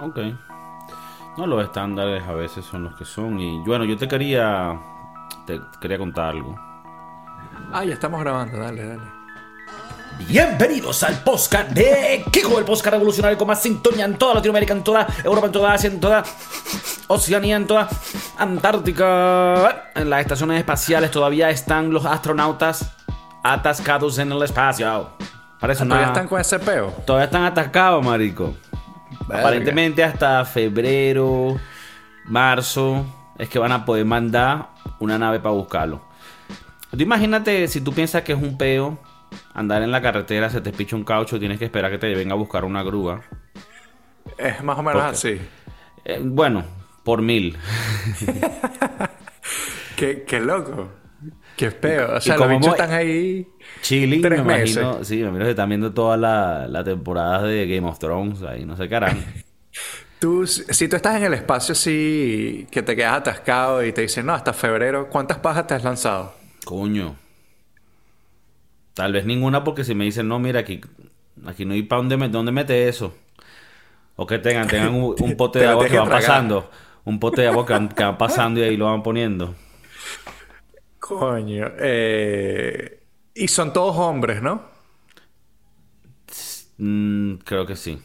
Ok. No, los estándares a veces son los que son. Y bueno, yo te quería. Te quería contar algo. Ah, ya estamos grabando, dale, dale. Bienvenidos al podcast de Kiko, el podcast revolucionario con más sintonía en toda Latinoamérica, en toda Europa, en toda Asia, en toda Oceanía, en toda Antártica. En las estaciones espaciales todavía están los astronautas atascados en el espacio. Parece Ah, una... ¿Todavía están con ese peo? Todavía están atascados, marico. Verga. Aparentemente hasta febrero, marzo, es que van a poder mandar una nave para buscarlo. Tú imagínate si tú piensas que es un peo, andar en la carretera, se te picha un caucho, tienes que esperar que te venga a buscar una grúa. Es más o menos así. Eh, bueno, por mil. Qué, qué loco. Qué peo. O sea, los bichos están ahí. Chilling, Tres me meses. imagino. Sí, me imagino que están viendo toda la, la temporada de Game of Thrones ahí, no sé qué harán. Tú, si tú estás en el espacio así, que te quedas atascado y te dicen, no, hasta febrero, ¿cuántas pajas te has lanzado? Coño. Tal vez ninguna porque si me dicen, no, mira, aquí, aquí no hay para dónde, dónde mete eso. O que tengan, tengan un, un pote Te de agua que van tragar. pasando. Un pote de agua que van, que van pasando y ahí lo van poniendo. Coño. Eh... Y son todos hombres, ¿no? Mm, creo que sí.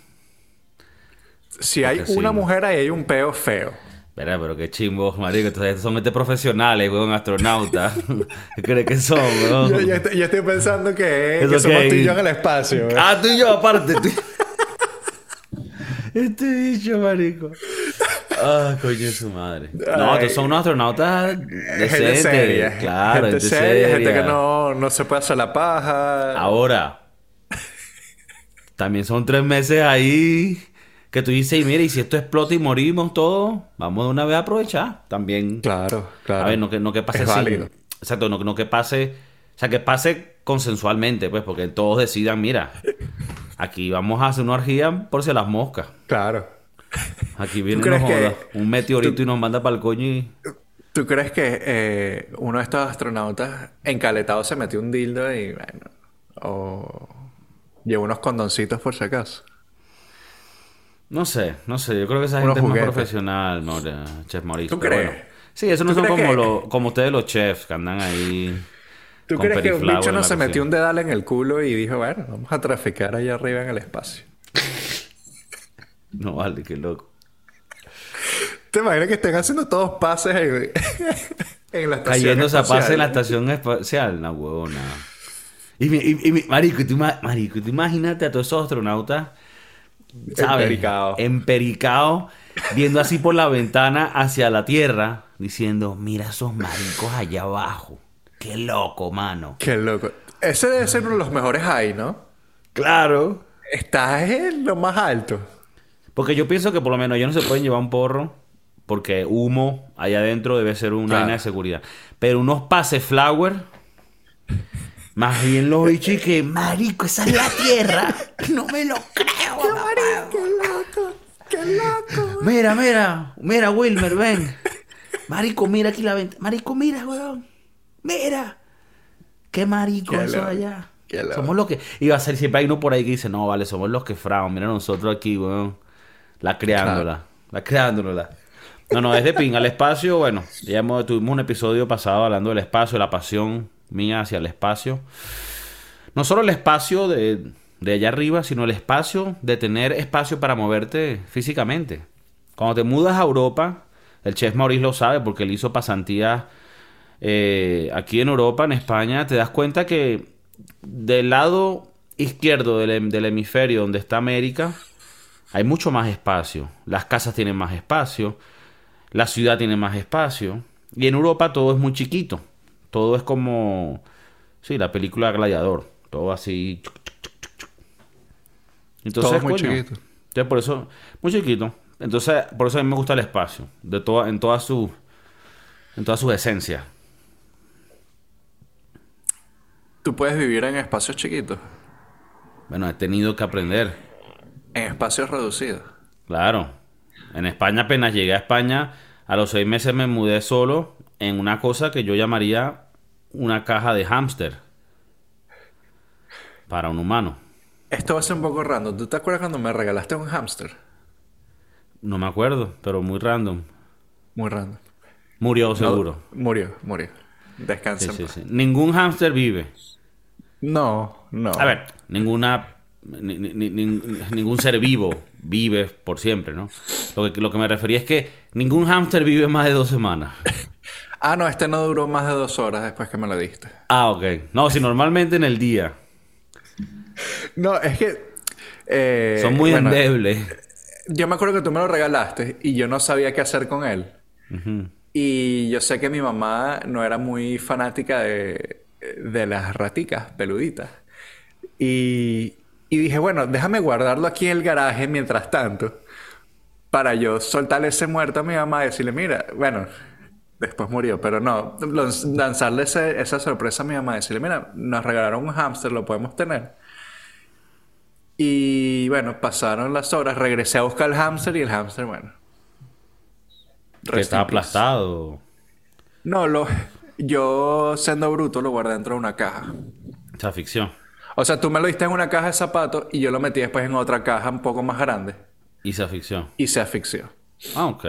Si hay sí. una mujer ahí hay un peo feo. Espera, pero qué chimbos, marico. Entonces, son este profesionales, weón, astronautas. ¿Qué crees que son, weón? Yo, yo estoy, yo estoy pensando que, ¿Eso que somos tú y yo en el espacio. ¿eh? Ah, tú y yo, aparte. tú- Este bicho, marico. Ah, coño de su madre. No, Ay. estos son unos astronautas gente decentes. seria. Claro, gente, gente seria, gente que no, no se puede hacer la paja. Ahora, también son tres meses ahí que tú dices, y mira, y si esto explota y morimos todos, vamos de una vez a aprovechar. También. Claro, claro. A ver, no que, no que pase Es sin- válido. Exacto, no, no que pase. O sea, que pase consensualmente, pues, porque todos decidan, mira, aquí vamos a hacer una orgía por si las moscas. Claro. Aquí viene que- un meteorito tú- y nos manda para el coño y. ¿Tú crees que eh, uno de estos astronautas encaletados se metió un dildo y bueno, o llevó unos condoncitos por si acaso? No sé, no sé. Yo creo que esa gente es más juguetes. profesional, Chef Mauricio. ¿Tú crees? bueno. Sí, eso no ¿Tú son como, que- lo- como ustedes los chefs que andan ahí. ¿Tú con crees que un bicho no se metió un dedal en el culo y dijo, bueno, vamos a traficar allá arriba en el espacio? No vale, qué loco. ¿Te imaginas que estén haciendo todos pases en, en la estación Cayéndose a pase en la espacial? estación espacial, no, huevona. Y, y, y marico, tú, marico, tú imagínate a todos esos astronautas, ¿sabes? Empericados. Empericados, viendo así por la ventana hacia la Tierra, diciendo, mira esos maricos allá abajo. Qué loco, mano. Qué loco. Ese debe ser uno de los mejores ahí, ¿no? Claro. Estás en lo más alto. Porque yo pienso que por lo menos ellos no se pueden llevar un porro. Porque humo allá adentro debe ser una Claro. vaina de seguridad. Pero unos pase flower. Más bien los bichos y que, marico, esa es la tierra. No me lo creo. mamá". ¡Qué loco! ¡Qué loco! Mira, mira, mira, Wilmer, ven. Marico, mira aquí la ventana. Marico, mira, weón. Mira. Qué marico Qué eso loco, allá. qué loco. Somos los que. Y va a ser siempre hay uno por ahí que dice, no, vale, somos los que fragan. Mira nosotros aquí, weón. La creándola. La creándola. No, no, es de pin. Al espacio, bueno, ya tuvimos un episodio pasado hablando del espacio, la pasión mía hacia el espacio. No solo el espacio de, de allá arriba, sino el espacio de tener espacio para moverte físicamente. Cuando te mudas a Europa, el chef Maurice lo sabe porque él hizo pasantías eh, aquí en Europa, en España, te das cuenta que del lado izquierdo del, del hemisferio donde está América, hay mucho más espacio. Las casas tienen más espacio, la ciudad tiene más espacio. Y en Europa todo es muy chiquito. Todo es como, sí, la película Gladiador. Todo así. Entonces, Todo muy coño, chiquito. entonces, por eso, muy chiquito. Entonces, por eso a mí me gusta el espacio. De toda, en toda su, en toda su esencia. Tú puedes vivir en espacios chiquitos, Bueno, he tenido que aprender. En espacios reducidos. Claro. En España apenas llegué a España, a los seis meses me mudé solo en una cosa que yo llamaría una caja de hámster. Para un humano. Esto va a ser un poco random. ¿Tú te acuerdas cuando me regalaste un hámster? No me acuerdo, pero muy random. Muy random. Murió seguro. Murió, murió. Descansa. Sí, sí. Ningún hámster vive. No, no. A ver, ninguna. Ni- ni- ni- ni- ningún ser vivo vive por siempre, ¿no? Lo que, lo que me refería es que ningún hámster vive más de dos semanas. Ah, no, este no duró más de dos horas después que me lo diste. Ah, ok. No, si normalmente en el día. No, es que. eh, Son muy bueno, endebles. Yo me acuerdo que tú me lo regalaste y yo no sabía qué hacer con él. Y yo sé que mi mamá no era muy fanática de, de las raticas peluditas. Y, y dije, bueno, déjame guardarlo aquí en el garaje mientras tanto. Para yo soltarle ese muerto a mi mamá y decirle, mira, bueno, después murió, pero no, lan- lanzarle ese- esa sorpresa a mi mamá y decirle, mira, nos regalaron un hámster, lo podemos tener. Y bueno, pasaron las horas, regresé a buscar el hámster y el hámster, bueno. Que está peace. aplastado. No, lo, yo siendo bruto lo guardé dentro de una caja. Esa ficción. O sea, tú me lo diste en una caja de zapatos y yo lo metí después en otra caja un poco más grande Y esa ficción. y se asfixió. Ah, ok.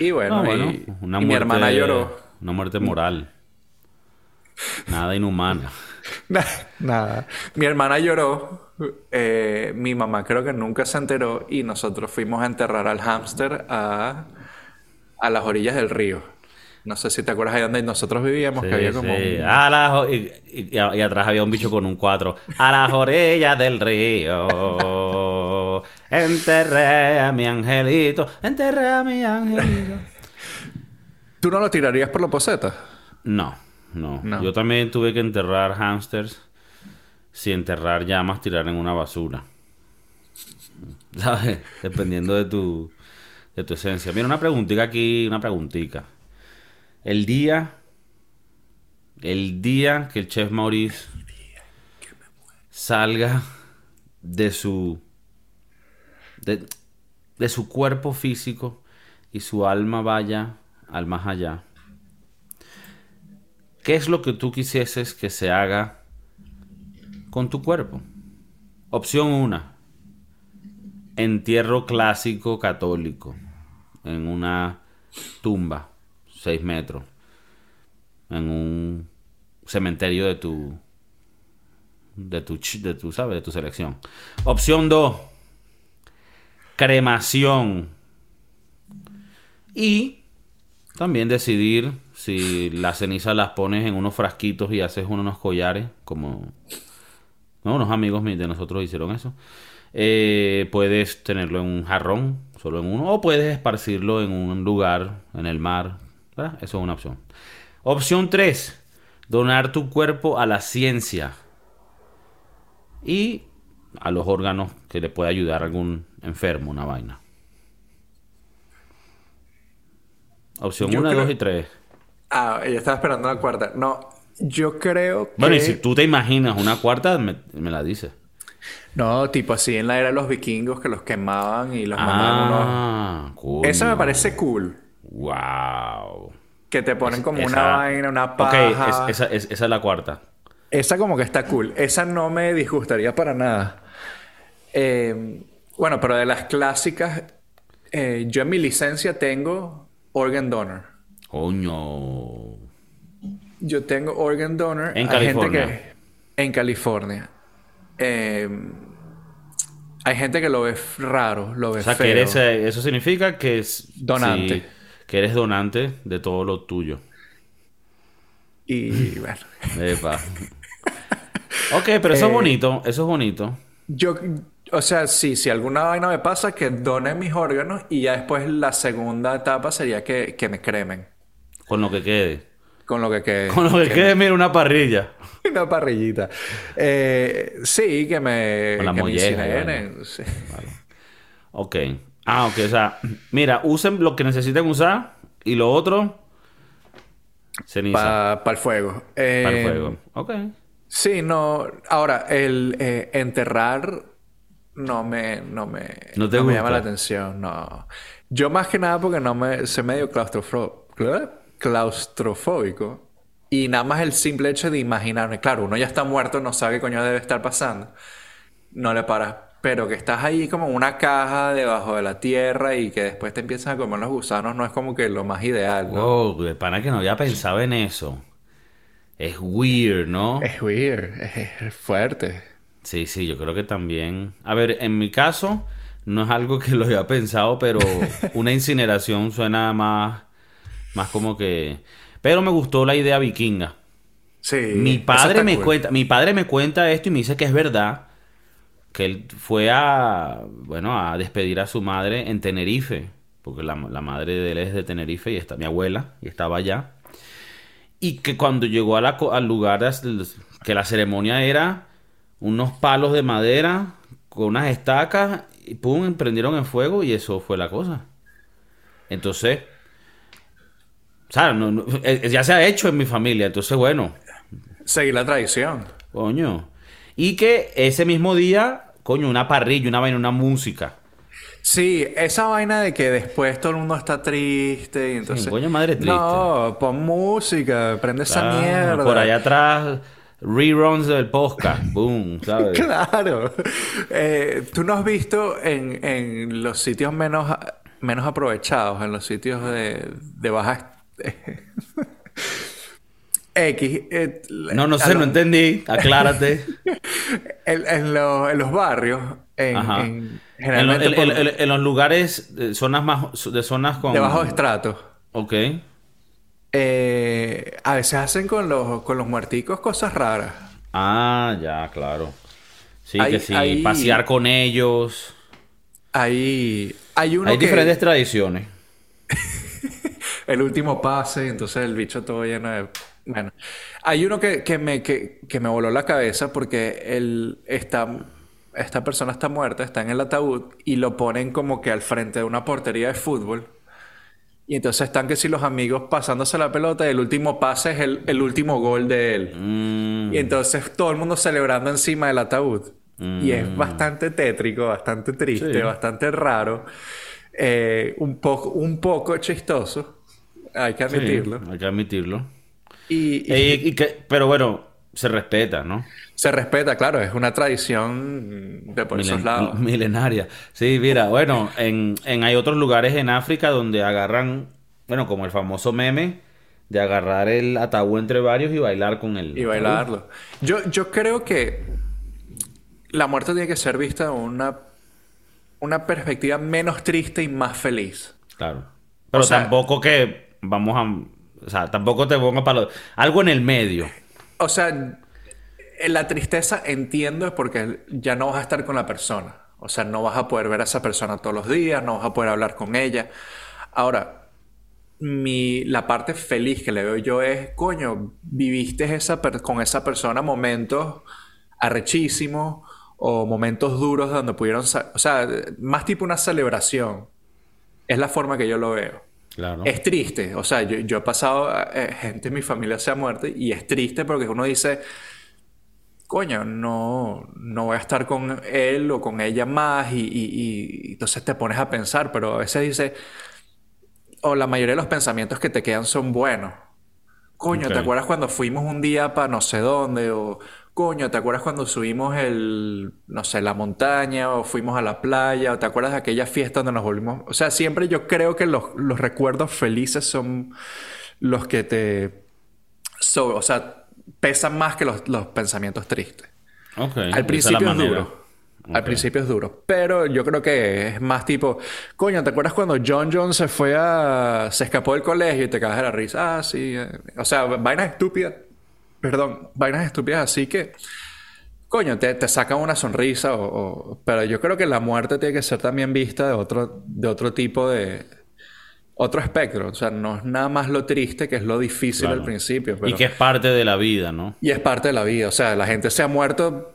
Y bueno, Ah, bueno, y, una y mi hermana lloró. Una muerte moral. Nada inhumana. Nada. Mi hermana lloró. eh, mi mamá creo que nunca se enteró y nosotros fuimos a enterrar al hámster a, a las orillas del río. No sé si te acuerdas ahí donde nosotros vivíamos, que había como sí. un- A y, atrás había un bicho con un cuatro. A las orillas del río. Enterré a mi angelito. Enterré a mi angelito. ¿Tú no lo tirarías por la poseta? No, no, No. Yo también tuve que enterrar hamsters. Si enterrar llamas, tirar en una basura. ¿Sabes? Dependiendo de tu, de tu esencia. Mira, una preguntita aquí, una preguntita. El día, el día que el chef Maurice salga de su, de, de su cuerpo físico y su alma vaya al más allá. ¿Qué es lo que tú quisieses que se haga con tu cuerpo? Opción 1. Entierro clásico católico. En una tumba, 6 metros. En un cementerio de tu. De tu, de tu, ¿sabes? De tu selección. Opción 2. Cremación. Y también decidir si las cenizas las pones en unos frasquitos y haces unos collares, como ¿no? unos amigos de nosotros hicieron eso. Eh, puedes tenerlo en un jarrón, solo en uno, o puedes esparcirlo en un lugar, en el mar. ¿Verdad? Eso es una opción. Opción 3. Donar tu cuerpo a la ciencia y a los órganos que le pueda ayudar a algún enfermo, una vaina. Opción Yo 1, creo- 2 y 3. Ah, ella estaba esperando la cuarta. No, yo creo que... Bueno, y si tú te imaginas una cuarta, me, me la dices. No, tipo así en la era de los vikingos que los quemaban y los mandaban unos... Ah, coño. Esa me parece cool. Wow. Que te ponen como Esa- una vaina, una Ok, paja. es- esa, es- esa es la cuarta. Esa como que está cool. Esa no me disgustaría para nada. Eh, bueno, pero de las clásicas, eh, yo en mi licencia tengo organ donor. Coño. Yo tengo organ donor. En Hay gente California. que- en California. Eh, hay gente que lo ve raro, lo ve O sea, feo. que eres, eso significa que es... Donante. Que eres donante de todo lo tuyo. Y bueno, Epa. ok, pero eso Eh, es bonito. Eso es bonito. yo, o sea, sí, si alguna vaina me pasa, que done mis órganos y ya después la segunda etapa sería que, que me cremen. Con lo que quede. Con lo que quede. Con lo que quede, mira, una parrilla. Una parrillita. Eh, sí, que me, Con la que me sí. Ok. Ah, ok. O sea, mira, usen lo que necesiten usar y lo otro, ceniza. Para el fuego. Eh, Para el fuego. Ok. Sí, no. Ahora, el eh, enterrar no me, no me, ¿No te me llama la atención, no. Yo más que nada porque no me soy medio claustrofóbico. Y nada más el simple hecho de imaginarme, claro, uno ya está muerto, no sabe qué coño debe estar pasando. No le paras pero que estás ahí como en una caja debajo de la tierra y que después te empiezan a comer los gusanos no es como que lo más ideal, ¿no? Oh, de pana que no había pensado en eso. Es weird, ¿no? Es weird, es, fuerte. Sí, sí, yo creo que también. A ver, en mi caso, no es algo que lo había pensado, pero una incineración suena más, más como que. Pero me gustó la idea vikinga. Sí. Mi padre me cool. cuenta, mi padre me cuenta esto y me dice que es verdad que él fue a, bueno, a despedir a su madre en Tenerife, porque la, la madre de él es de Tenerife y está mi abuela y estaba allá. Y que cuando llegó a la al lugar, que la ceremonia era unos palos de madera con unas estacas y pum, prendieron en fuego y eso fue la cosa. Entonces, ¿sabes? No- no- eh, ya se ha hecho en mi familia, entonces bueno, Seguir la tradición. Coño. Y que ese mismo día, coño, una parrilla, una vaina, una música. Sí, esa vaina de que después todo el mundo está triste y entonces... coño, madre triste. No, pon música, prende esa mierda. Por allá atrás, reruns del podcast. Boom, ¿sabes? Claro. Eh, Tú no has visto en, en los sitios menos, menos aprovechados, en los sitios de, de baja... X. eh, No, no sé, lo- no entendí. Aclárate. En, en lo- en los barrios, en, lo- generalmente en- por- los lugares, de zonas más, de zonas con... de bajo estrato. Ok. eh, a veces hacen con los, con los muerticos cosas raras. Ah, ya, claro. Sí, Hay- que sí. hay- Pasear con ellos. Hay, hay uno Hay que... diferentes tradiciones. El último pase, entonces el bicho todo lleno de... Bueno, hay uno que, que me, que, que me voló la cabeza porque él está, esta persona está muerta, está en el ataúd y lo ponen como que al frente de una portería de fútbol. Y entonces están que si los amigos pasándose la pelota y el último pase es el, el último gol de él. Mm, Y entonces todo el mundo celebrando encima del ataúd. Y es bastante tétrico, bastante triste, Sí. bastante raro. eh, un, poco, un poco chistoso, hay que sí, admitirlo. hay que admitirlo. Y, y Eh, y que- pero bueno, se respeta, ¿no? se respeta, claro, es una tradición de por esos lados. Milenaria. Sí, mira, bueno, en, en hay otros lugares en África donde agarran, bueno, como el famoso meme de agarrar el ataúd entre varios y bailar con él. Y bailarlo. Yo, yo creo que la muerte tiene que ser vista de una, una perspectiva menos triste y más feliz. Claro. Pero O sea- tampoco que vamos a, o sea, tampoco te ponga para lo- algo en el medio. O sea, la tristeza entiendo es porque ya no vas a estar con la persona. O sea, no vas a poder ver a esa persona todos los días, no vas a poder hablar con ella. Ahora, mi, la parte feliz que le veo yo es, coño, viviste esa con esa persona momentos arrechísimos o momentos duros donde pudieron... O sea, más tipo una celebración. Es la forma que yo lo veo. Claro. Es triste, o sea, yo, yo he pasado, eh, gente en mi familia se ha muerto y es triste porque uno dice, coño, no, no voy a estar con él o con ella más y, y- y entonces te pones a pensar, pero a veces dice, o la mayoría de los pensamientos que te quedan son buenos. Coño. ¿te acuerdas cuando fuimos un día para no sé dónde? O, coño, ¿te acuerdas cuando subimos el, no sé, la montaña? O fuimos a la playa? ¿O te acuerdas de aquella fiesta donde nos volvimos? O sea, siempre yo creo que los, los recuerdos felices son los que te... so- o sea, pesan más que los, los pensamientos tristes. Ok, esa Al principio es duro. Al principio es duro. Pero yo creo que es más tipo, coño, ¿te acuerdas cuando John John se fue a. se escapó del colegio y te cagas de la risa? Ah, sí. eh. O sea, vainas estúpidas. Perdón, vainas estúpidas así que. Coño, te, te sacan una sonrisa o, o- Pero yo creo que la muerte tiene que ser también vista de otro, de otro tipo de. Otro espectro. O sea, no es nada más lo triste que es lo difícil Claro. al principio. Y pero- que es parte de la vida, ¿no? y es parte de la vida. O sea, la gente se ha muerto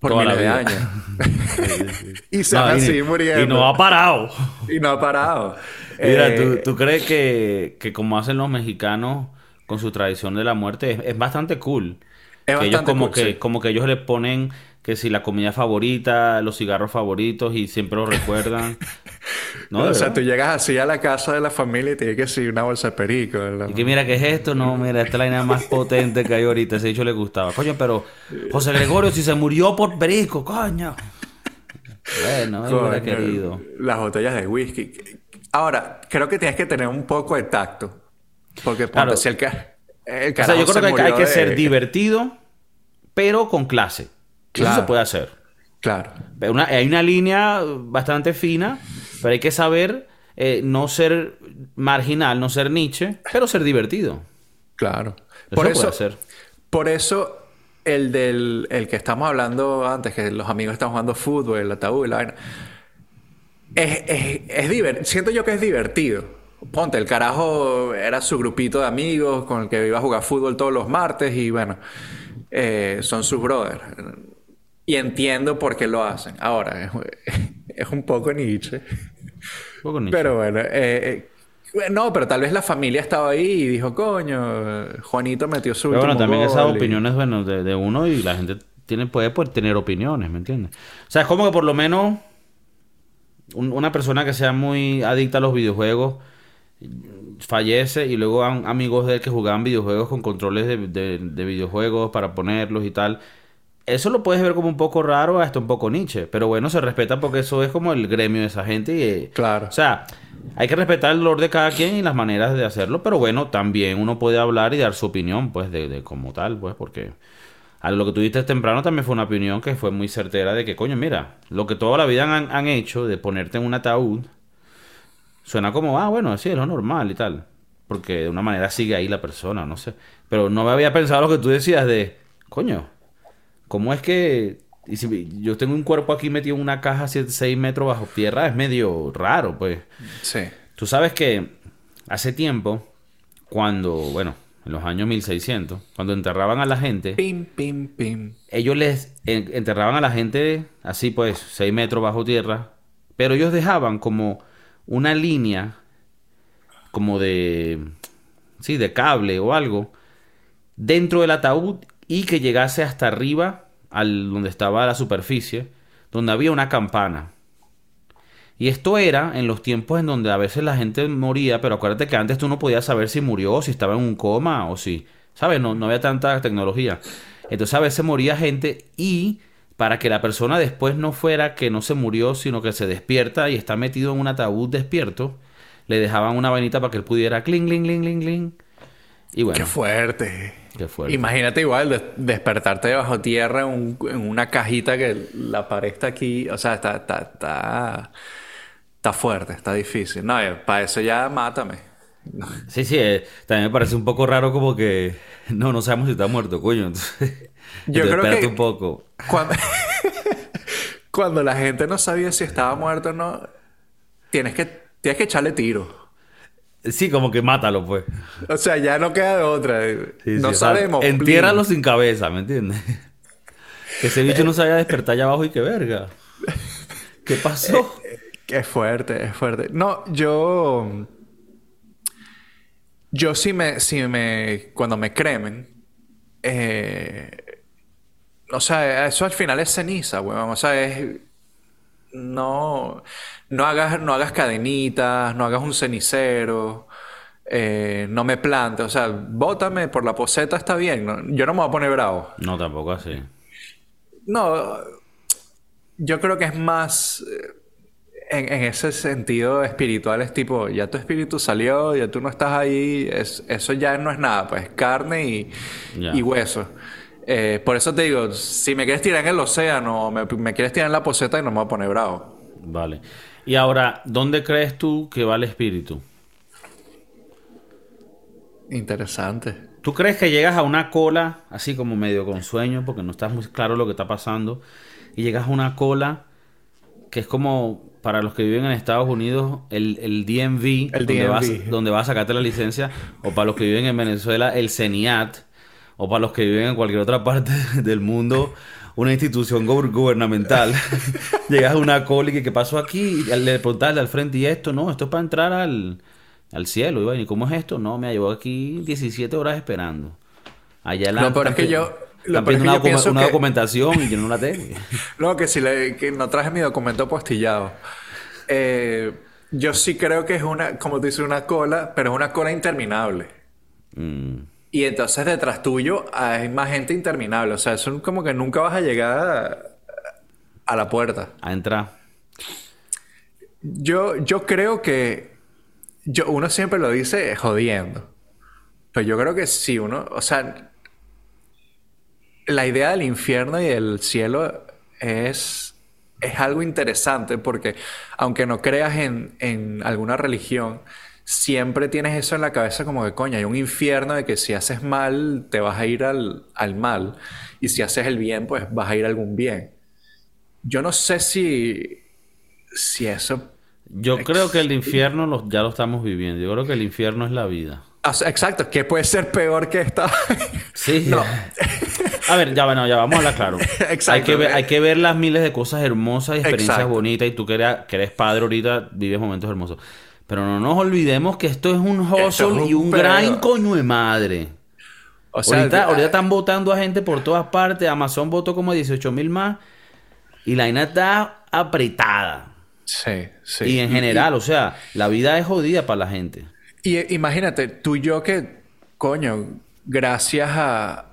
por Toda miles de años. y se No, van y- así muriendo. Y no ha parado. Y no ha parado. Mira, Eh, ¿tú, tú crees que, que como hacen los mexicanos con su tradición de la muerte es, es bastante cool? Es que ellos bastante como cool, que sí. como que ellos le ponen que si la comida favorita, los cigarros favoritos y siempre lo recuerdan. ¿No? o ¿De sea, tú llegas así a la casa de la familia y tienes que decir una bolsa de perico. ¿verdad? Y que mira, ¿qué es esto? No, mira, esta es la vaina más potente que hay ahorita. Ese dicho le gustaba. Coño, pero José Gregorio, si se murió por perico, coño. Bueno, hubiera querido. Las botellas de whisky. Ahora, creo que tienes que tener un poco de tacto. Porque ponte, Claro. si el, ca- el O sea, yo creo que hay, que- hay murió que de- ser divertido, pero con clase. Eso Claro. se puede hacer. Claro. Una- hay una línea bastante fina, pero hay que saber eh, no ser marginal, no ser Nietzsche, pero ser divertido. Claro. Eso por se eso, puede hacer. por eso el del el que estamos hablando antes, que los amigos están jugando fútbol, el ataúd la vaina. Es, es, es diver- Siento yo que es divertido. Ponte, el carajo era su grupito de amigos con el que iba a jugar fútbol todos los martes y bueno, eh, son sus brothers. Y entiendo por qué lo hacen. Ahora, es, es un poco Nietzsche. Un poco Nietzsche. Pero bueno, eh, eh, no, pero tal vez la familia estaba ahí y dijo, coño, Juanito metió su Pero bueno, también esas gol y- opiniones, bueno, de, de uno y la gente tiene, puede, pues, tener opiniones, ¿me entiendes? O sea, es como que por lo menos un- una persona que sea muy adicta a los videojuegos fallece y luego han amigos de él que jugaban videojuegos con controles de, de- de videojuegos para ponerlos y tal. Eso lo puedes ver como un poco raro, hasta un poco Nietzsche. Pero bueno, se respeta porque eso es como el gremio de esa gente. Y, eh, Claro. O sea, hay que respetar el olor de cada quien y las maneras de hacerlo. Pero bueno, también uno puede hablar y dar su opinión, pues, de, de como tal, pues, porque... A lo que tú dijiste temprano también fue una opinión que fue muy certera de que, coño, mira, lo que toda la vida han, han hecho de ponerte en un ataúd, suena como, ah, bueno, sí, es lo normal y tal. Porque de una manera sigue ahí la persona, no sé. Pero no me había pensado lo que tú decías de, coño, ¿cómo es que y si yo tengo un cuerpo aquí metido en una caja 6 metros bajo tierra? Es medio raro, pues. Sí. Tú sabes que hace tiempo, cuando, bueno, en los años 1600, cuando enterraban a la gente, Pim, pim, pim. ellos les en- enterraban a la gente así pues 6 metros bajo tierra, pero ellos dejaban como una línea como de sí, de cable o algo dentro del ataúd y que llegase hasta arriba al donde estaba la superficie, donde había una campana. Y esto era en los tiempos en donde a veces la gente moría, pero acuérdate que antes tú no podías saber si murió, o si estaba en un coma, o si, ¿sabes? No, no había tanta tecnología. Entonces a veces moría gente y para que la persona después no fuera que no se murió, sino que se despierta y está metido en un ataúd despierto, le dejaban una vainita para que él pudiera cling, cling, cling, cling, cling. Y bueno, Qué fuerte. qué fuerte. Imagínate igual des- despertarte debajo tierra en, un- en una cajita que la pared está aquí. O sea, está, está, está, está fuerte, está difícil. No, eh, para eso ya mátame. Sí, sí, eh, también me parece un poco raro como que no, no sabemos si está muerto, coño. Entonces, Yo entonces creo espérate que- un poco. Cuando, cuando la gente no sabía si estaba muerto o no, tienes que, tienes que echarle tiro. Sí, como que mátalo, pues. O sea, ya no queda de otra. Sí, no sí, o sea, sabemos. entiérralo sin cabeza, ¿me entiendes? Que ese bicho no se vaya a despertar allá abajo y que verga. ¿Qué pasó? Es fuerte, es fuerte. No, yo. Yo sí me. Sí me cuando me cremen. Eh, o sea, eso al final es ceniza, weón. O sea, es. No. No hagas, no hagas cadenitas, no hagas un cenicero. eh, no me plantes. O sea, bótame por la poseta, está bien. ¿no? Yo no me voy a poner bravo. No, tampoco así. No, yo creo que es más eh, en, en ese sentido espiritual, es tipo, ya tu espíritu salió, ya tú no estás ahí, es- eso ya no es nada, pues carne y, y hueso. Eh, por eso te digo, si me quieres tirar en el océano, me, me quieres tirar en la poseta y no me voy a poner bravo. Vale. Y ahora, ¿dónde crees tú que va el espíritu? Interesante. ¿Tú crees que llegas a una cola, así como medio con sueño, porque no estás muy claro lo que está pasando, y llegas a una cola que es como para los que viven en Estados Unidos el, el DMV, El donde, DMV. Vas, donde vas a sacarte la licencia, o para los que viven en Venezuela el CENIAT, o para los que viven en cualquier otra parte del mundo una institución gu- gubernamental. llegas a una cola y que qué pasó aquí, y le preguntas al frente, y esto, no, esto es para entrar al, al cielo. Y bueno, ¿y cómo es esto? No, me llevó aquí 17 horas esperando. Allá Lo peor es que yo- lo yo una, docu- una que- documentación y yo no la tengo. No, que si le, que no traje mi documento apostillado. Eh, yo sí creo que es una, como tú dices, una cola, pero es una cola interminable. Mm, Y entonces detrás tuyo hay más gente interminable. O sea, eso como que nunca vas a llegar a- A la puerta. A entrar. Yo, yo creo que yo, uno siempre lo dice jodiendo. Pero yo creo que sí, uno, o sea, la idea del infierno y del cielo es, es algo interesante porque aunque no creas en, en alguna religión, siempre tienes eso en la cabeza como que, coño, hay un infierno de que si haces mal, te vas a ir al, al mal. Y si haces el bien, pues vas a ir a algún bien. Yo no sé si, si eso... Yo creo que el infierno lo- ya lo estamos viviendo. Yo creo que el infierno es la vida. Sea, Exacto, ¿qué puede ser peor que esta? Sí. No. A ver, ya bueno, ya vamos a hablar claro. Exacto. Hay que, ver, hay que ver las miles de cosas hermosas y experiencias Exacto. bonitas. Y tú que eres, que eres padre ahorita, vives momentos hermosos. Pero no nos olvidemos que esto es un hustle Esto es un y un pedo. gran coño de madre. O sea, ahorita, ah, ahorita están votando a gente por todas partes. Amazon votó como 18 mil más. Y la vaina está apretada. Sí, sí. Y en general, o sea, la vida es jodida para la gente. Y imagínate, tú y yo que, coño, gracias a,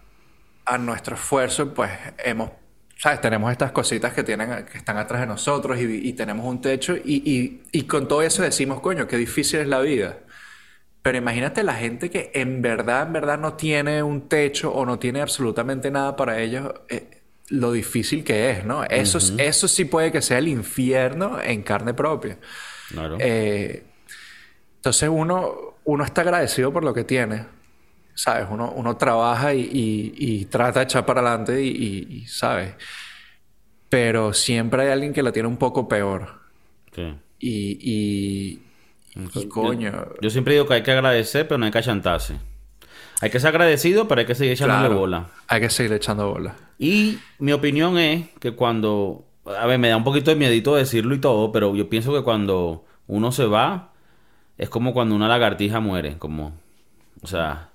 a nuestro esfuerzo, pues hemos, ¿sabes? Tenemos estas cositas que, tienen, que están atrás de nosotros y, y tenemos un techo y, y, y con todo eso decimos, coño, qué difícil es la vida. Pero imagínate la gente que en verdad, en verdad no tiene un techo o no tiene absolutamente nada para ellos, eh, lo difícil que es, ¿no? Eso, eso sí puede que sea el infierno en carne propia. Claro. Eh, entonces uno, uno está agradecido por lo que tiene, ¿sabes? Uno, uno trabaja y, y- y trata de echar para adelante y, ¿sabes? Pero siempre hay alguien que lo tiene un poco peor. Sí. Y, y, y coño, Yo siempre digo que hay que agradecer, pero no hay que achantarse. Hay que ser agradecido, pero hay que seguir echándole claro, bola. hay que seguir echando bola. Y mi opinión es que cuando... A ver, me da un poquito de miedito decirlo y todo, pero yo pienso que cuando uno se va, es como cuando una lagartija muere. Como... O sea...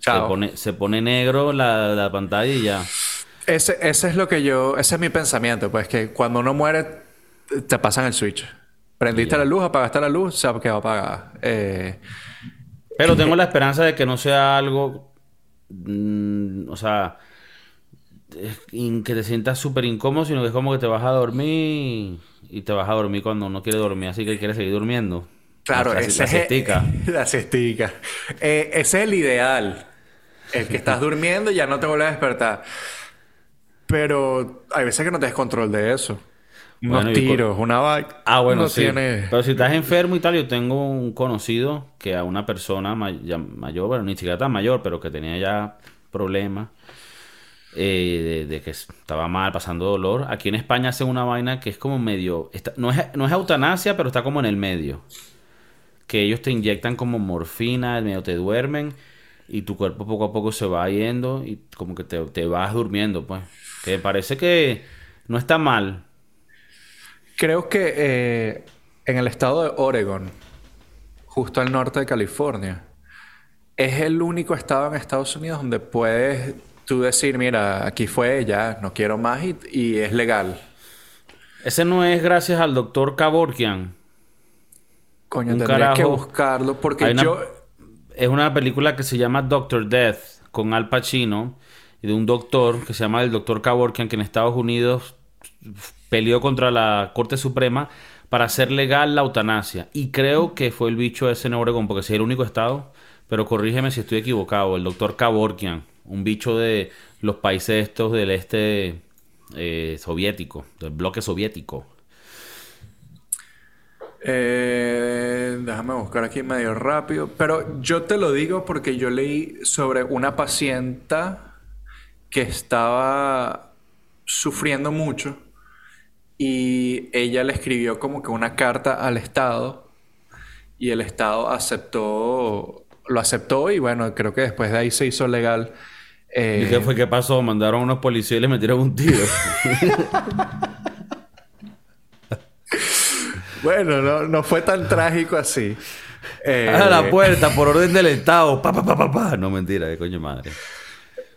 Se pone, se pone negro la, la pantalla y ya. Ese, ese es lo que yo, ese es mi pensamiento, pues que cuando uno muere te pasan el switch. Prendiste la luz, apagaste la luz, se quedó apagada. Eh, Pero tengo la esperanza de que no sea algo... mm, o sea... es in- que te sientas súper incómodo, sino que es como que te vas a dormir y te vas a dormir cuando no quiere dormir, así que quiere seguir durmiendo. Claro, la, ese la es siestica. La. Eh, ese es el ideal. El que estás durmiendo y ya no te vuelve a despertar. Pero hay veces que no tienes control de eso. Unos Bueno, tiros, una vaina. Ah, bueno, no sí. tiene- Pero si estás enfermo y tal, yo tengo un conocido que a una persona may- mayor, bueno, ni siquiera tan mayor, pero que tenía ya problemas eh, de, de que estaba mal, pasando dolor. Aquí en España hacen una vaina que es como medio... está- no, es, no es eutanasia, pero está como en el medio. Que ellos te inyectan como morfina, medio te duermen y tu cuerpo poco a poco se va yendo y como que te, te vas durmiendo, pues. Que parece que no está mal. Creo que eh, en el estado de Oregon, justo al norte de California, es el único estado en Estados Unidos donde puedes tú decir, mira, aquí fue, ya, no quiero más y, y es legal. Ese no es gracias al doctor Kaborkian. Coño, Un tendría que buscarlo porque una- yo... Es una película que se llama Doctor Death con Al Pacino y de un doctor que se llama el doctor Kaborkian que en Estados Unidos peleó contra la Corte Suprema para hacer legal la eutanasia. Y creo que fue el bicho ese en Oregon porque sí es el único estado, pero corrígeme si estoy equivocado. El doctor Kaborkian, un bicho de los países estos del este eh, soviético, del bloque soviético. Eh, déjame buscar aquí medio rápido. Pero yo te lo digo porque yo leí sobre una pacienta que estaba sufriendo mucho y ella le escribió como que una carta al Estado y el Estado aceptó, lo aceptó y bueno, creo que después de ahí se hizo legal. Eh, ¿Y qué fue que pasó? Mandaron a unos policías y le metieron un tiro. Bueno, no, no fue tan trágico así. Eh, A la puerta por orden del Estado. Pa, pa, pa, pa, pa. No, mentira, de coño madre.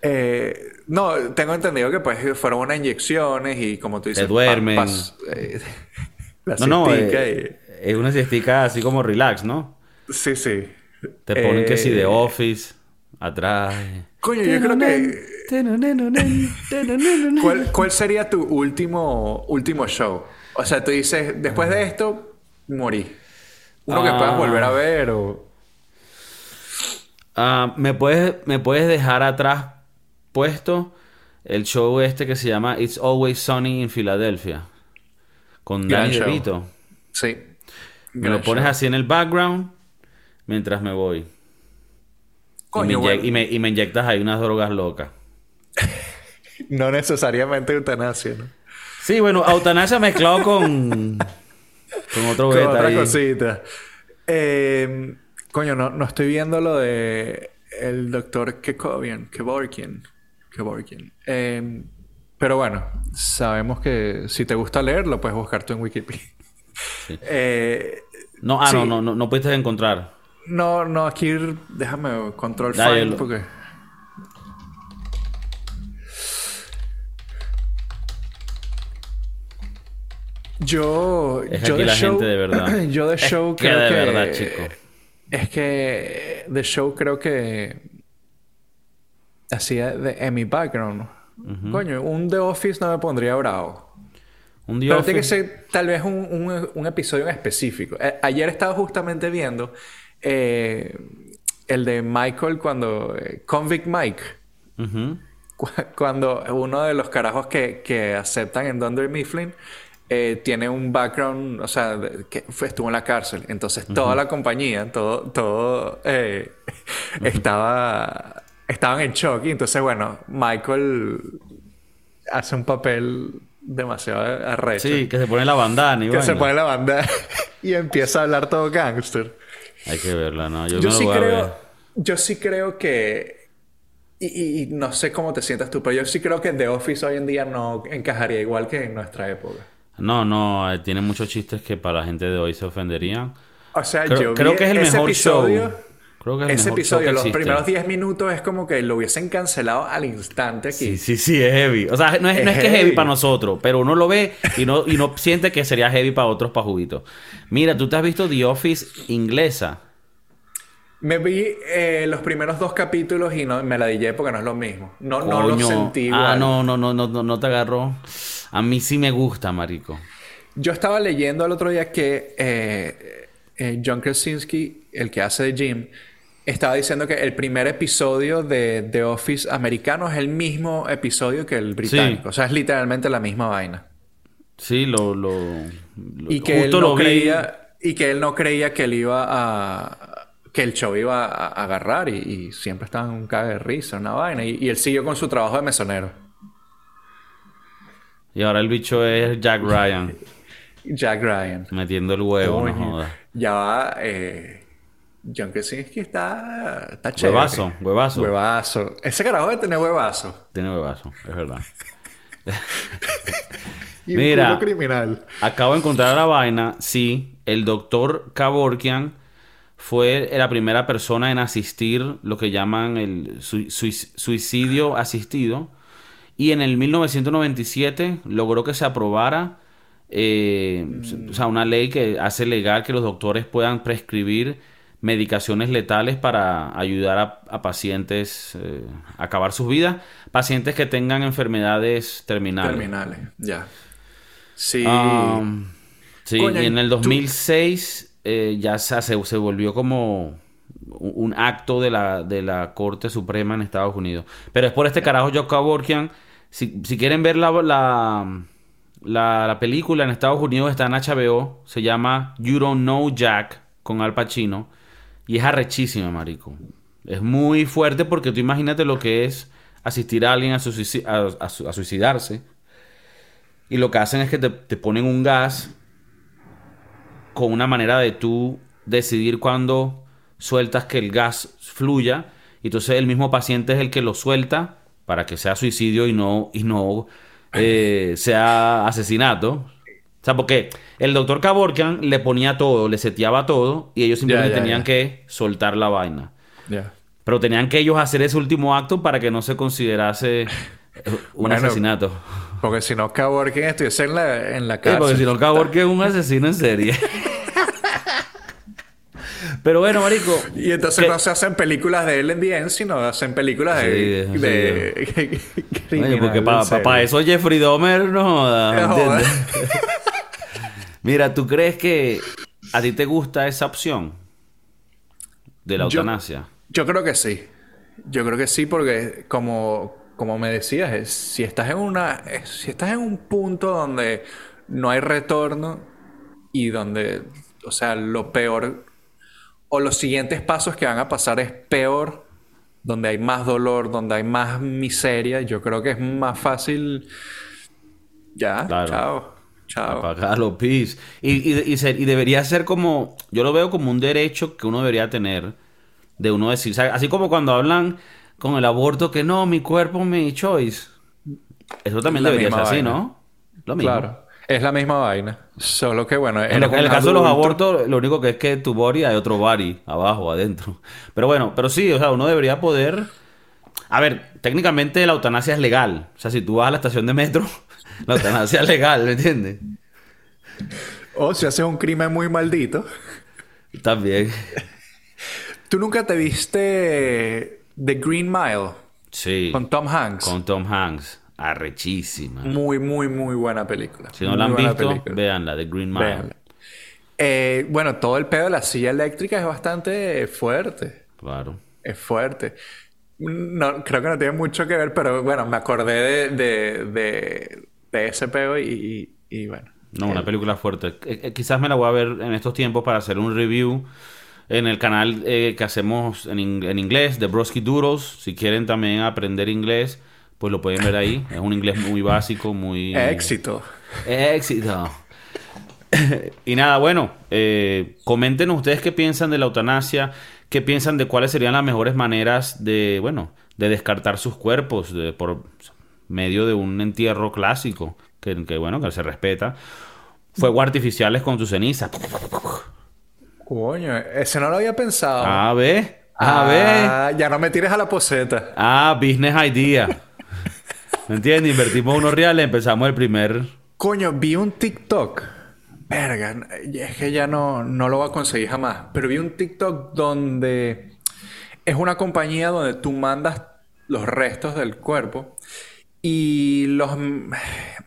Eh, no, tengo entendido que pues fueron unas inyecciones y como tú dices... Te duermen. pa- pas- eh, la No, no, eh, es una siestica así como relax, ¿no? Sí, sí. Te ponen que si de Eh, Office, atrás. Coño, yo creo que... ¿Cuál, cuál sería tu último, último show? O sea, tú dices, después de esto, morí. Uno que Ah. puedas volver a ver o... Ah, ¿me, puedes, ¿Me puedes dejar atrás puesto el show este que se llama It's Always Sunny in Philadelphia? Con Gran Danny. DeVito. Sí. Me lo pones así en el background mientras me voy. Y Coño, me, inye- bueno. y, me, y me inyectas ahí unas drogas locas. No necesariamente eutanasia, ¿no? Sí, bueno, eutanasia mezclado con... Con otro Con otra ahí. cosita. Eh, coño, no, no estoy viendo lo de el doctor Kekovian, Kevorkian. Kevorkian. Eh, pero bueno, sabemos que si te gusta leer, lo puedes buscar tú en Wikipedia. Eh, No, ah, Sí. no, no, no, no pudiste encontrar. no, no, aquí déjame control Dale, find lo- porque... Yo, Es que yo aquí la show, gente de verdad. yo de Es show que creo de que verdad, chico. es que de show creo que hacía de, en mi background. Coño, un The Office no me pondría bravo. Un Pero día tiene que ser tal vez un, un- un episodio en específico. Eh, ayer estaba justamente viendo eh, el de Michael cuando... eh, Convict Mike. Cu- Cuando uno de los carajos que, que aceptan en Dunder Mifflin eh, tiene un background, o sea, que fue- estuvo en la cárcel. Entonces toda la compañía, todo, todo eh, estaba, estaban en shock. Y entonces, bueno, Michael hace un papel demasiado arrecho. Sí, que se pone la bandana y que se pone la banda y empieza a hablar todo gangster. Hay que verla, ¿no? Yo, lo sí voy a ver. creo, yo sí creo que, y no sé cómo te sientas tú, pero yo sí creo que The Office hoy en día no encajaría igual que en nuestra época. No, no, eh, tiene muchos chistes que para la gente de hoy se ofenderían. O sea, Creo, yo creo que es el mejor episodio, show. Creo que es el Ese mejor episodio, show que los primeros 10 minutos es como que lo hubiesen cancelado al instante aquí. Sí, sí, sí, es heavy. O sea, no es, no es Es que es heavy para nosotros, pero uno lo ve y no, y no siente que sería heavy para otros pajubitos. Mira, tú te has visto The Office inglesa. Me vi eh, los primeros dos capítulos y no, me la dije porque no es lo mismo. No, no lo sentí igual. Ah, no, no, no, no, no, no te agarró. A mí sí me gusta, marico. Yo estaba leyendo el otro día que eh, eh, John Krasinski, el que hace de Jim, estaba diciendo que el primer episodio de The Office americano es el mismo episodio que el británico. O sea, es literalmente la misma vaina. Sí, lo, lo, lo- Y que él justo no lo vi. creía, y que él no creía que él iba a que el show iba a, a agarrar y, y siempre estaba en un cague de risa, una vaina. Y, y él siguió con su trabajo de mesonero. Y ahora el bicho es Jack Ryan, Jack Ryan. metiendo el huevo, no Coño. jodas. Ya va. Eh, John Krasinski está. Está chévere. Huevazo, huevazo. Huevazo. Ese carajo debe tener huevazo. Tiene huevazo, es verdad. Y Mira. criminal. Acabo de encontrar la vaina. Sí, el doctor Kaborkian fue la primera persona en asistir lo que llaman el sui- sui- suicidio asistido. Y en el 1997 logró que se aprobara eh, o sea, una ley que hace legal que los doctores puedan prescribir medicaciones letales para ayudar a, a pacientes eh, a acabar sus vidas, pacientes que tengan enfermedades terminales. Terminales. Ya. Sí. Um, sí, Coño, y en el tú- 2006 eh, ya se, se, volvió como un, un acto de la, de la Corte Suprema en Estados Unidos. Pero es por este carajo Joe Kavorkian. Si, quieren ver la, la, la, la película en Estados Unidos está en HBO. Se llama You Don't Know Jack con Al Pacino. Y es arrechísima, marico. Es muy fuerte porque tú imagínate lo que es asistir a alguien a suicidarse. Y lo que hacen es que te, te ponen un gas con una manera de tú decidir cuándo sueltas que el gas fluya. Y entonces el mismo paciente es el que lo suelta para que sea suicidio y no, y no eh, sea asesinato. O sea, porque el doctor Kaborkian le ponía todo, le seteaba todo y ellos simplemente tenían que soltar la vaina. Pero tenían que ellos hacer ese último acto para que no se considerase eh, un Bueno, asesinato. Porque si no, Kaborkin estuviese en la, en la Sí, cárcel. porque si no, es un asesino en serie. Pero bueno, marico. Y entonces que- no se hacen películas de él en bien, sino hacen películas de... Sí, de Oye, porque para serio. eso Jeffrey Dahmer no joda, No ¿entiendes? joda. Mira, ¿tú crees que a ti te gusta esa opción de la Yo- eutanasia? Yo creo que sí. Yo creo que sí porque como, como me decías, es- si estás en una es- si estás en un punto donde no hay retorno y donde, o sea, lo peor o los siguientes pasos que van a pasar es peor, donde hay más dolor, donde hay más miseria, yo creo que es más fácil ya, Claro. chao, chao. Apagar los pis. Y, y, y ser- y debería ser como, yo lo veo como un derecho que uno debería tener, de uno decir, o sea, así como cuando hablan con el aborto, que no, mi cuerpo, mi choice. Eso también La debería ser así. ¿no? Lo mismo. Claro. Es la misma vaina. Solo que bueno, En, lo- en el caso de los abortos, lo único que es que tu body hay otro body abajo, adentro. Pero bueno, pero sí, o sea, uno debería poder. A ver, técnicamente la eutanasia es legal. O sea, si tú vas a la estación de metro, la eutanasia es legal, ¿me entiendes? O si haces un crimen muy maldito. También. ¿Tú nunca te viste The Green Mile Sí. con Tom Hanks? Con Tom Hanks. Arrechísima. Muy, muy, muy buena película. Si no Muy la han visto, película. véanla, The Green Mile. Eh, bueno, todo el pedo de la silla eléctrica es bastante fuerte. Claro. Es fuerte. No, creo que no tiene mucho que ver, pero bueno, me acordé de, de, de, de ese pedo y, y, y bueno. No, una película fuerte. Eh, eh, quizás me la voy a ver en estos tiempos para hacer un review en el canal eh, que hacemos en, in- en inglés, de Broski Doodles. Si quieren también aprender inglés, pues lo pueden ver ahí. Es un inglés muy básico, muy... Éxito. Éxito. y nada, bueno, eh, comenten ustedes qué piensan de la eutanasia, qué piensan de cuáles serían las mejores maneras de, bueno, de descartar sus cuerpos de- por medio de un entierro clásico, que, que, bueno, que se respeta. Fuegos artificiales con sus cenizas. Coño, ese no lo había pensado. A ver, a ver. Ah, ya no me tires a la poseta. Ah, business idea. ¿Me entiendes? Invertimos unos reales, empezamos el primer... Coño, vi un TikTok. Verga, es que ya no, no lo voy a conseguir jamás. Pero vi un TikTok donde es una compañía donde tú mandas los restos del cuerpo y los...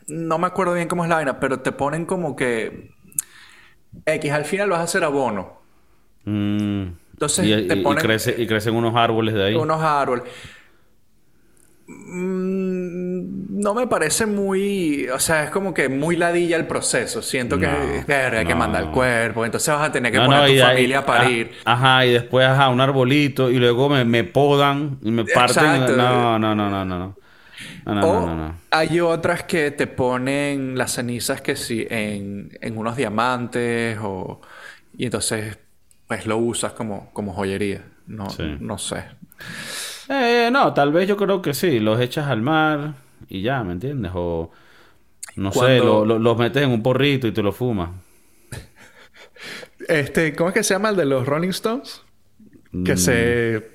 No me acuerdo bien cómo es la vaina, pero te ponen como que... X, al final vas a hacer abono. Mm, Entonces, y, te y- y ponen- crece- y crecen unos árboles de ahí. Unos árboles. Mm, No me parece muy, o sea, es como que muy ladilla el proceso. Siento que No, verga, hay que no. mandar el cuerpo, entonces vas a tener que No, poner no, a tu y familia a parir. Ajá, y después, ajá, un arbolito, y luego me, me podan y me parten. Exacto. No, no, no, no, no. No, no, no, o no, no. hay otras que te ponen las cenizas que sí en, en unos diamantes o y entonces pues lo usas como, como joyería. No, Sí. no sé. Eh, no, tal vez yo creo que sí, los echas al mar y ya, ¿me entiendes? O, no sé, lo- lo- los metes en un porrito y te lo fumas. Este, ¿cómo es que se llama el de los Rolling Stones? Que Mm. se,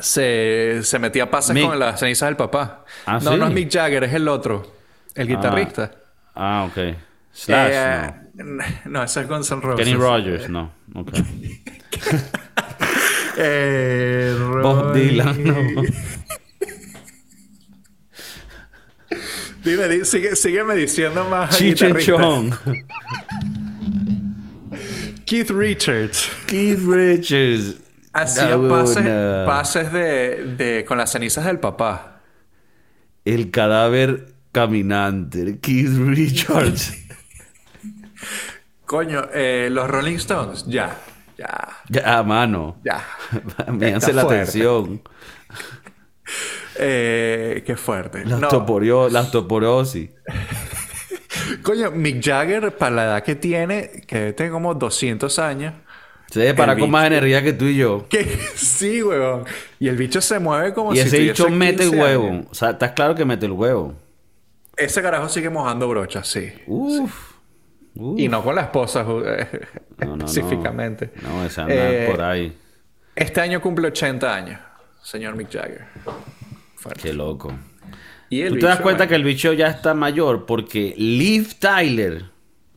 se se metía pases Mick. con las cenizas del papá. Ah, no, ¿sí? no es Mick Jagger, es el otro, el guitarrista. Ah, ok. Slash, Eh, no. no, ese es Guns N' Roses. Kenny Rogers, no. Ok. Eh, Bob Dylan, no. Dime, di- sigue, sígueme diciendo más. Chong. Keith Richards. Keith Richards. Hacía pases, pases de, de, con las cenizas del papá. El cadáver caminante. Keith Richards. Coño, eh, los Rolling Stones, ya, ya, ya, mano. ya. Míanse la fuerte. atención. Eh, qué fuerte. La, No, la osteoporosis. Coño, Mick Jagger, para la edad que tiene, que tiene como 200 años, Se El con más energía que tú y yo. sí, weón. Y el bicho se mueve como Y si ese bicho mete el 15 huevo. años. O sea, estás claro que mete el huevo. Ese carajo sigue mojando brochas, sí. Uf. Y no con la esposa, eh, No, no, específicamente. Ese anda Eh, por ahí. Este año cumple 80 años, señor Mick Jagger. Fuerte. Qué loco. Y el Tú te das cuenta que el bicho ya está mayor porque Liv Tyler,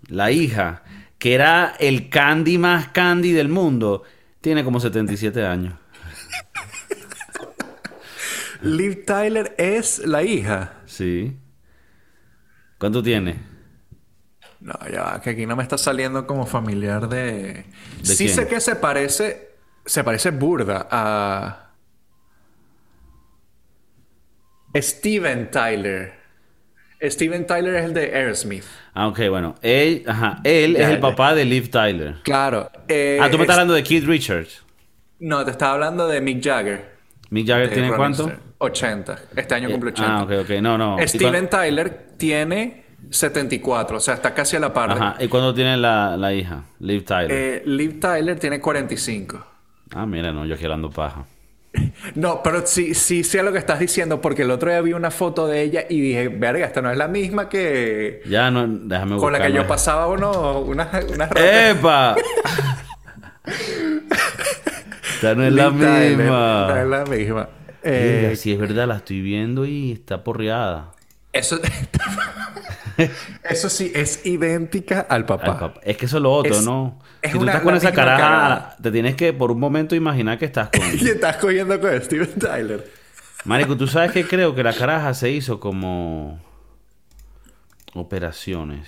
la hija, que era el candy más candy del mundo, tiene como 77 años. Liv Tyler es la hija. Sí. ¿Cuánto tiene? No, ya va, que aquí no me está saliendo como familiar de. ¿De sí quién? sé que se parece. Se parece burda a. Steven Tyler. Steven Tyler es el de Aerosmith. Ah, ok, bueno. Él, ajá, él es el ya. papá de Liv Tyler. Claro. eh, Ah, tú me estás es- hablando de Keith Richards. No, te estaba hablando de Mick Jagger. Mick Jagger tiene cuánto? Stone. 80. Este año cumple 80. Ah, ok, ok. No, no. ¿Y Steven Tyler tiene 74, o sea, está casi a la par. Ajá. ¿Y cuándo tiene la, la hija? Liv Tyler. Eh, Liv Tyler tiene 45. Ah, mira, no, yo aquí hablando paja. No, pero sí, sí sé lo que estás diciendo, porque el otro día vi una foto de ella y dije, verga, esta no es la misma que Ya no, déjame con la que yo pasaba uno, unas. ¡Epa! Esta no es la Liv Tyler, misma. No es la misma. Eh, sí, es verdad, la estoy viendo y está porreada. eso, eso sí, es idéntica al papá. Al papá. Es que eso es lo otro, Es- ¿no? es si tú una- estás con esa caraja, te tienes que por un momento imaginar que estás con... Y estás cogiendo con Steven Tyler. Marico, tú sabes que creo que la caraja se hizo como operaciones.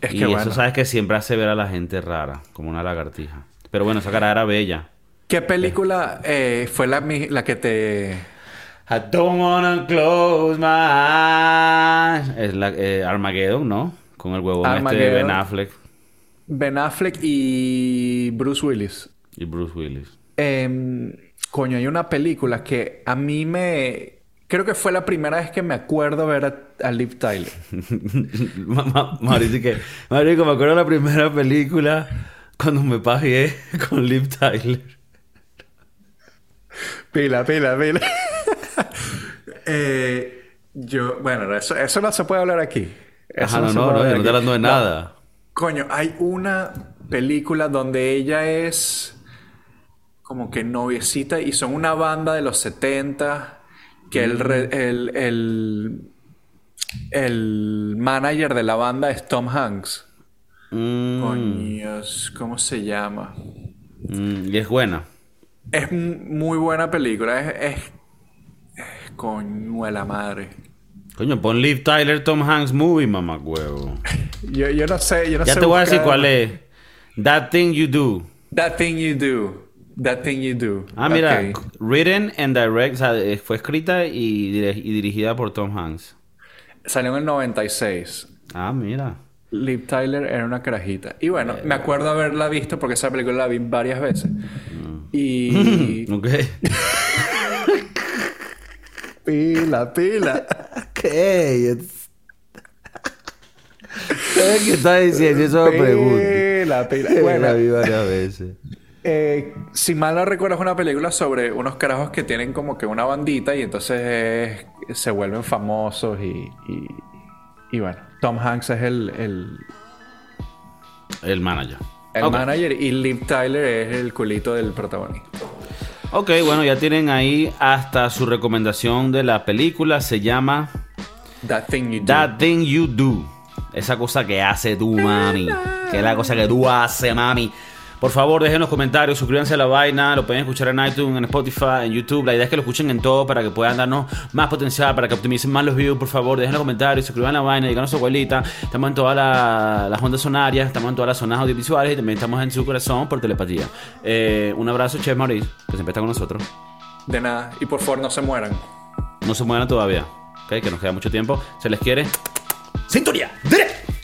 Es y que eso bueno. sabes que siempre hace ver a la gente rara, como una lagartija. Pero bueno, esa cara era bella. ¿Qué película eh, fue la, la que te... I don't wanna close my eyes. Es la, eh, Armageddon, ¿no? Con el huevón este de Armageddon. Ben Affleck Ben Affleck y Bruce Willis. y Bruce Willis. Em, coño, hay una película que a mí me... Creo que fue la primera vez que me acuerdo ver a, a Liv Tyler. Ma- ma- Mauricio, que, Marico, me acuerdo la primera película cuando me pagué con Liv Tyler. Pila, pila, pila. Eh, yo, bueno, eso, eso no se puede hablar aquí. Eso Ajá, no, no, no, yo no hablando de No. nada. Coño, hay una película donde ella es como que noviecita y son una banda de los 70 que el, re- el, el, el manager de la banda es Tom Hanks. Mm, Coños, ¿cómo se llama? mm, y es buena. Es muy buena película, es coño de la madre. Coño, pon Liv Tyler Tom Hanks movie, mamá huevo. Yo, yo no sé, yo no Ya sé te voy a decir cuál es. That Thing You Do. That Thing You Do. That Thing You Do. Ah, mira, written and direct, o sea, eh, fue escrita y, dirigida por Tom Hanks. Salió en el 96. Ah, mira. Liv Tyler era una carajita. Y bueno, me acuerdo haberla visto porque esa película la vi varias veces. Y. Ok. pila, pila. ¿Qué? ¿Qué estás diciendo? Eso me pregunto. Pila, pila. la Bueno, vi varias veces. eh, si mal no recuerdo, es una película sobre unos carajos que tienen como que una bandita y entonces eh, se vuelven famosos y, y, y bueno, Tom Hanks es el, el, El manager. el Ok. manager y Liv Tyler es el culito del protagonista. Ok, bueno, ya tienen ahí hasta su recomendación de la película. Se llama That Thing You Do. That Thing You Do. Esa cosa que hace tú, mami. Que es la cosa que tú haces, mami. Por favor, dejen los comentarios, suscríbanse a la vaina, lo pueden escuchar en iTunes, en Spotify, en YouTube. La idea es que lo escuchen en todo para que puedan darnos más potencial, para que optimicen más los views. Por favor, dejen los comentarios, suscriban a la vaina, díganos a su abuelita. Estamos en todas la- las ondas sonarias, estamos en todas las zonas audiovisuales y también estamos en su corazón por telepatía. Eh, un abrazo, Chef Maurice, que siempre está con nosotros. De nada. Y por favor, no se mueran. No se muevan todavía, ¿ok? que nos queda mucho tiempo. Se les quiere. ¡Sintonía! ¡Directo!